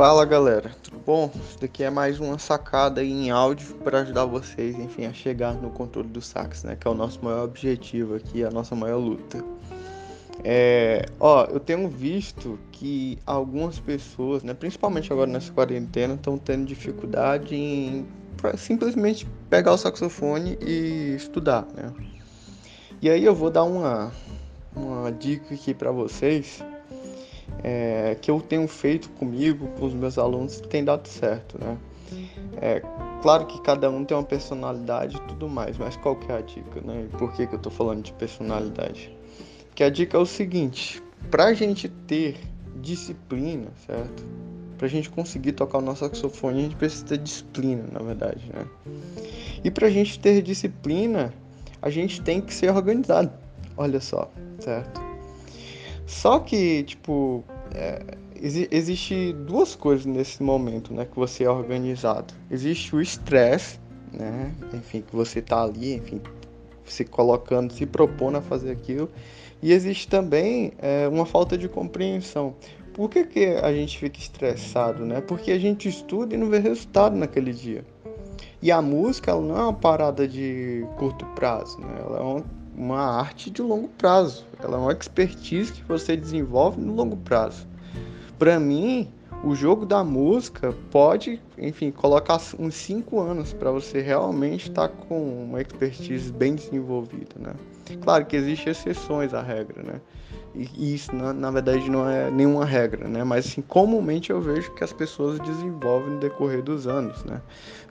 Fala galera, tudo bom? Isso daqui é mais uma sacada em áudio para ajudar vocês, enfim, a chegar no controle do sax, né? Que é o nosso maior objetivo aqui, a nossa maior luta. É, ó, eu tenho visto que algumas pessoas, né, principalmente agora nessa quarentena, estão tendo dificuldade em simplesmente pegar o saxofone e estudar, né? E aí eu vou dar uma, uma dica aqui para vocês é, que eu tenho feito comigo, com os meus alunos, tem dado certo, né? É, claro que cada um tem uma personalidade e tudo mais, mas qual que é a dica, né? E por que, que eu tô falando de personalidade? Que a dica é o seguinte, pra gente ter disciplina, certo? Pra gente conseguir tocar o nosso saxofone, a gente precisa ter disciplina, na verdade, né? E pra gente ter disciplina, a gente tem que ser organizado. Olha só, certo? Só que, tipo, é, existe duas coisas nesse momento, né, que você é organizado. Existe o estresse, né, enfim, que você tá ali, enfim, se colocando, se propondo a fazer aquilo. E existe também é, uma falta de compreensão. Por que, que a gente fica estressado, né? Porque a gente estuda e não vê resultado naquele dia. E a música ela não é uma parada de curto prazo, né? Ela é uma uma arte de longo prazo. Ela é uma expertise que você desenvolve no longo prazo. Para mim, o jogo da música pode, enfim, colocar uns 5 anos para você realmente estar tá com uma expertise bem desenvolvida, né? Claro que existem exceções à regra, né? E isso, na, na, verdade, não é nenhuma regra, né? Mas, assim, comumente eu vejo que as pessoas desenvolvem no decorrer dos anos, né?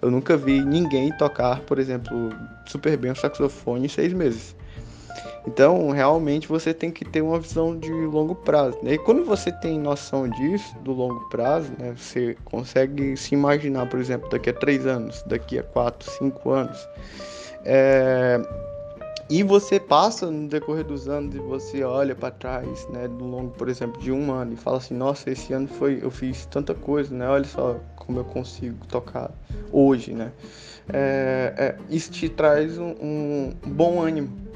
Eu nunca vi ninguém tocar, por exemplo, super bem o saxofone em seis meses. Então, realmente você tem que ter uma visão de longo prazo. Né? E quando você tem noção disso, do longo prazo, né, você consegue se imaginar, por exemplo, daqui a três anos, daqui a quatro, cinco anos. É... E você passa no decorrer dos anos e você olha para trás, né, do longo, por exemplo, de um ano e fala assim, nossa, esse ano foi, eu fiz tanta coisa, né? Olha só como eu consigo tocar hoje, né? É, é, isso te traz um, um bom ânimo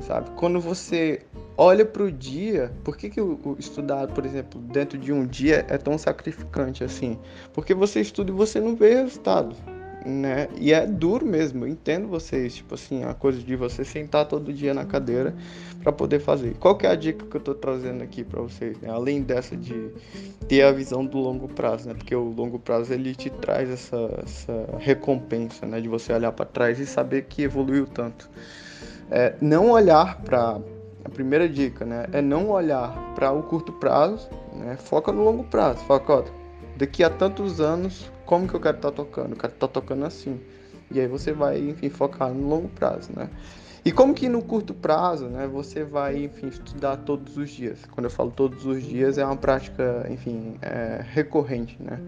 sabe? Quando você olha para o dia, por que, que o, o, estudar, por exemplo, dentro de um dia é tão sacrificante assim? Porque você estuda e você não vê resultado, né? E é duro mesmo, eu entendo vocês, tipo assim, a coisa de você sentar todo dia na cadeira para poder fazer. Qual que é a dica que eu tô trazendo aqui para vocês, né? Além dessa de ter a visão do longo prazo, né? Porque o longo prazo ele te traz essa, essa recompensa, né? De você olhar para trás e saber que evoluiu tanto é não olhar para a primeira dica, né, é não olhar para o curto prazo, né, foca no longo prazo, foca, ó, daqui a tantos anos, como que eu quero estar tá tocando? Eu quero estar tá tocando assim. E aí você vai, enfim, focar no longo prazo, né? E como que no curto prazo, né, você vai, enfim, estudar todos os dias? Quando eu falo todos os dias, é uma prática, enfim, é, recorrente, né?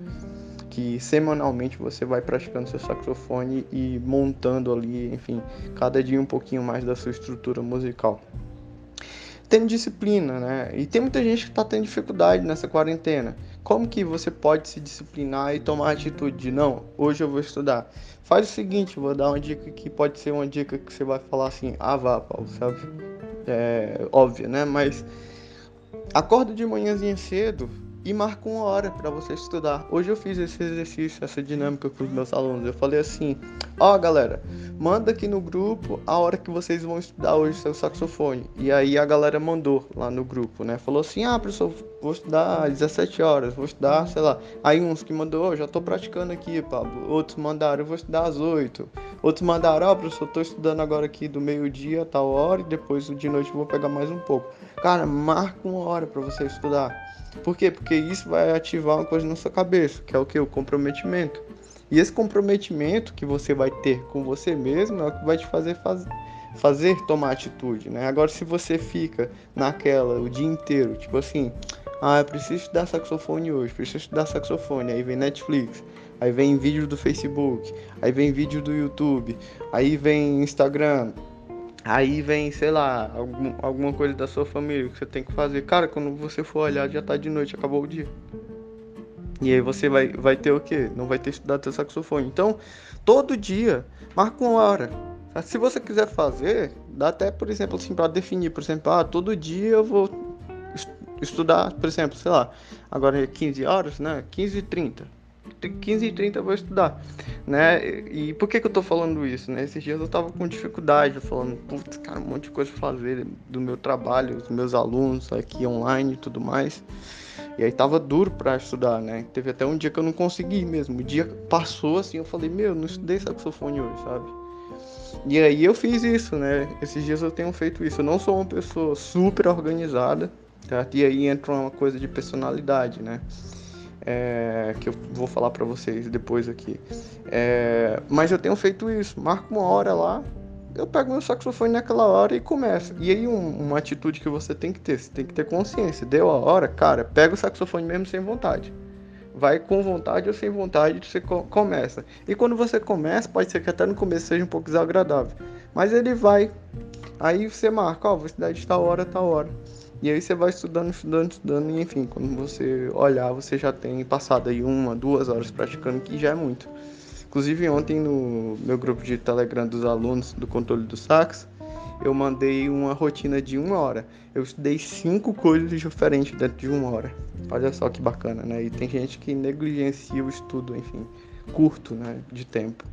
Que semanalmente você vai praticando seu saxofone e montando ali, enfim, cada dia um pouquinho mais da sua estrutura musical. Tendo disciplina, né? E tem muita gente que está tendo dificuldade nessa quarentena. Como que você pode se disciplinar e tomar atitude de não, hoje eu vou estudar? Faz o seguinte, vou dar uma dica que pode ser uma dica que você vai falar assim, ah vá, Paulo, sabe? É óbvio, né? Mas acorda de manhãzinha cedo, e marca uma hora para você estudar. Hoje eu fiz esse exercício, essa dinâmica com os meus alunos. Eu falei assim: ó, oh, galera, manda aqui no grupo a hora que vocês vão estudar hoje seu saxofone. E aí a galera mandou lá no grupo, né? Falou assim: ah, professor, vou estudar às 17 horas, vou estudar, sei lá. Aí uns que mandou, oh, já tô praticando aqui, Pablo. Outros mandaram, eu vou estudar às 8. Outros mandaram, ó, oh, professor, tô estudando agora aqui do meio-dia, tal hora, e depois de noite eu vou pegar mais um pouco. Cara, marca uma hora para você estudar. Por quê? Porque isso vai ativar uma coisa na sua cabeça, que é o que? O comprometimento. E esse comprometimento que você vai ter com você mesmo é o que vai te fazer faz... fazer tomar atitude, né? Agora, se você fica naquela o dia inteiro, tipo assim, ah, eu preciso estudar saxofone hoje, preciso estudar saxofone, aí vem Netflix, aí vem vídeo do Facebook, aí vem vídeo do YouTube, aí vem Instagram, Aí vem, sei lá, algum, alguma coisa da sua família que você tem que fazer. Cara, quando você for olhar, já tá de noite, acabou o dia. E aí você vai, vai ter o quê? Não vai ter estudado seu saxofone. Então, todo dia, marca uma hora. Se você quiser fazer, dá até, por exemplo, assim, para definir, por exemplo, ah, todo dia eu vou estudar, por exemplo, sei lá, agora é 15 horas, né? 15 e 30. 15 e 30 eu vou estudar, né? E por que que eu tô falando isso, né? Esses dias eu tava com dificuldade, falando, putz, cara, um monte de coisa pra fazer do meu trabalho, dos meus alunos aqui online e tudo mais. E aí tava duro para estudar, né? Teve até um dia que eu não consegui mesmo. O dia passou assim, eu falei, meu, não estudei saxofone hoje, sabe? E aí eu fiz isso, né? Esses dias eu tenho feito isso. Eu não sou uma pessoa super organizada, tá? E aí entra uma coisa de personalidade, né? É, que eu vou falar para vocês depois aqui. É, mas eu tenho feito isso. Marco uma hora lá, eu pego meu saxofone naquela hora e começo. E aí um, uma atitude que você tem que ter, você tem que ter consciência. Deu a hora, cara, pega o saxofone mesmo sem vontade. Vai com vontade ou sem vontade, você começa. E quando você começa, pode ser que até no começo seja um pouco desagradável. Mas ele vai. Aí você marca, ó, oh, vou estudar de tal hora, tal hora. E aí você vai estudando, estudando, estudando, e enfim, quando você olhar, você já tem passado aí uma, duas horas praticando, que já é muito. Inclusive ontem no meu grupo de Telegram dos alunos do controle do sax, eu mandei uma rotina de uma hora. Eu estudei cinco coisas diferentes dentro de uma hora. Olha só que bacana, né? E tem gente que negligencia o estudo, enfim, curto, né, de tempo.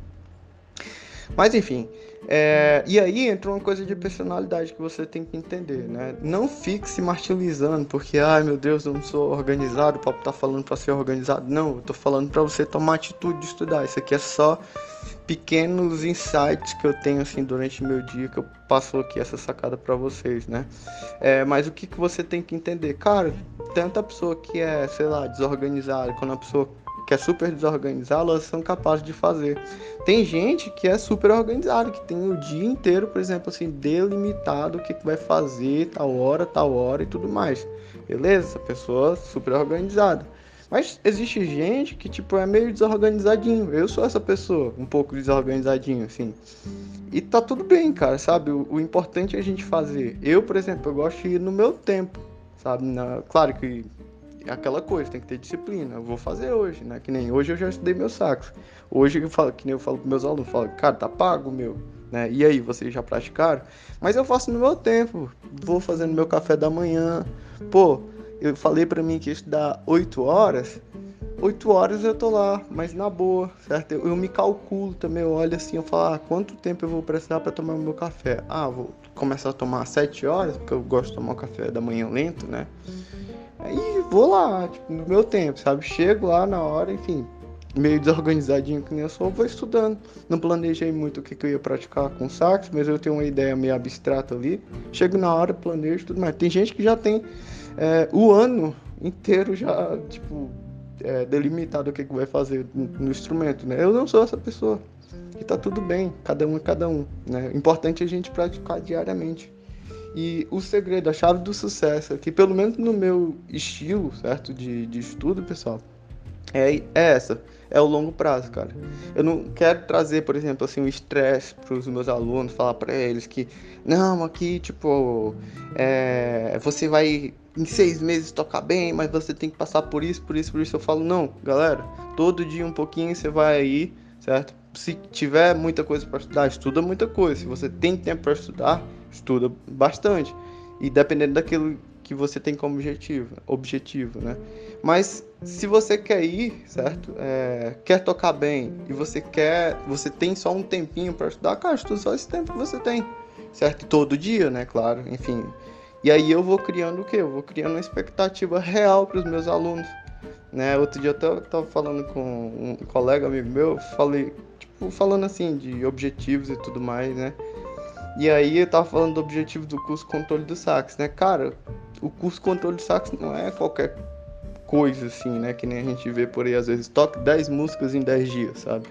Mas enfim, é, e aí entra uma coisa de personalidade que você tem que entender, né? Não fique se martirizando porque, ai meu Deus, eu não sou organizado, o papo tá falando para ser organizado. Não, eu tô falando para você tomar atitude de estudar. Isso aqui é só pequenos insights que eu tenho assim durante meu dia que eu passo aqui essa sacada para vocês, né? É, mas o que, que você tem que entender? Cara, tanta pessoa que é, sei lá, desorganizada, quando a pessoa que é super desorganizada, elas são capazes de fazer. Tem gente que é super organizada, que tem o dia inteiro, por exemplo, assim, delimitado o que vai fazer, tal hora, tal hora e tudo mais. Beleza? Essa pessoa é super organizada. Mas existe gente que, tipo, é meio desorganizadinho. Eu sou essa pessoa, um pouco desorganizadinho, assim. E tá tudo bem, cara, sabe? O, o importante é a gente fazer. Eu, por exemplo, eu gosto de ir no meu tempo, sabe? Na, claro que é aquela coisa, tem que ter disciplina. Eu vou fazer hoje, né? Que nem hoje eu já estudei meu sax. Hoje eu falo, que nem eu falo com meus alunos, falo, cara, tá pago meu, né? E aí, vocês já praticaram? Mas eu faço no meu tempo. Vou fazendo meu café da manhã. Pô, eu falei para mim que ia estudar 8 horas. 8 horas eu tô lá, mas na boa, certo? Eu, eu me calculo também, eu olho assim, eu falo, ah, quanto tempo eu vou precisar para tomar meu café? Ah, vou começar a tomar às 7 horas, porque eu gosto de tomar o café da manhã lento, né? Aí vou lá, tipo, no meu tempo, sabe? Chego lá na hora, enfim, meio desorganizadinho que nem eu sou, vou estudando. Não planejei muito o que, que eu ia praticar com sax, mas eu tenho uma ideia meio abstrata ali. Chego na hora, planejo tudo mais. Tem gente que já tem é, o ano inteiro já, tipo, é, delimitado o que, que vai fazer no, no instrumento, né? Eu não sou essa pessoa. E tá tudo bem, cada um é cada um, né? Importante é a gente praticar diariamente. E o segredo, a chave do sucesso aqui, pelo menos no meu estilo, certo, de, de estudo, pessoal, é, é essa, é o longo prazo, cara. Eu não quero trazer, por exemplo, assim, um estresse para os meus alunos, falar para eles que, não, aqui, tipo, é, você vai em seis meses tocar bem, mas você tem que passar por isso, por isso, por isso. Eu falo, não, galera, todo dia um pouquinho você vai aí, certo? Se tiver muita coisa para estudar, estuda muita coisa. Se você tem tempo para estudar, estuda bastante. E dependendo daquilo que você tem como objetivo, objetivo, né? Mas se você quer ir, certo? É, quer tocar bem e você quer, você tem só um tempinho para estudar, cara, estuda só esse tempo que você tem, certo? Todo dia, né? Claro, enfim. E aí eu vou criando o quê? Eu vou criando uma expectativa real para os meus alunos, né? Outro dia eu tava falando com um colega amigo meu, falei, tipo, falando assim de objetivos e tudo mais, né? E aí eu tava falando do objetivo do curso controle do sax, né? Cara, o curso controle do sax não é qualquer coisa assim, né? Que nem a gente vê por aí às vezes, toque 10 músicas em 10 dias, sabe?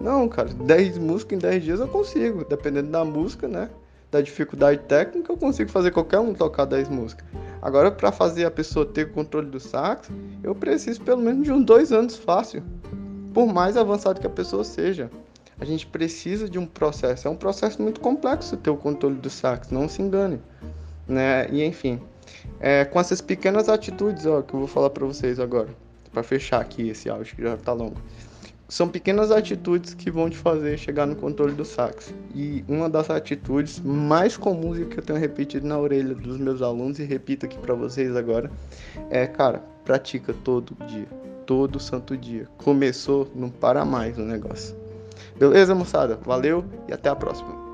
Não, cara, 10 músicas em 10 dias eu consigo, dependendo da música, né? Da dificuldade técnica, eu consigo fazer qualquer um tocar 10 músicas. Agora, para fazer a pessoa ter controle do sax, eu preciso pelo menos de uns dois anos fácil. Por mais avançado que a pessoa seja a gente precisa de um processo. É um processo muito complexo ter o controle do sax, não se engane. Né? E enfim, é, com essas pequenas atitudes ó, que eu vou falar para vocês agora, para fechar aqui esse áudio que já está longo. são pequenas atitudes que vão te fazer chegar no controle do sax. E uma das atitudes mais comuns e que eu tenho repetido na orelha dos meus alunos e repito aqui para vocês agora é, cara, pratica todo dia, todo santo dia. Começou, não para mais o negócio. Beleza, moçada? Valeu e até a próxima.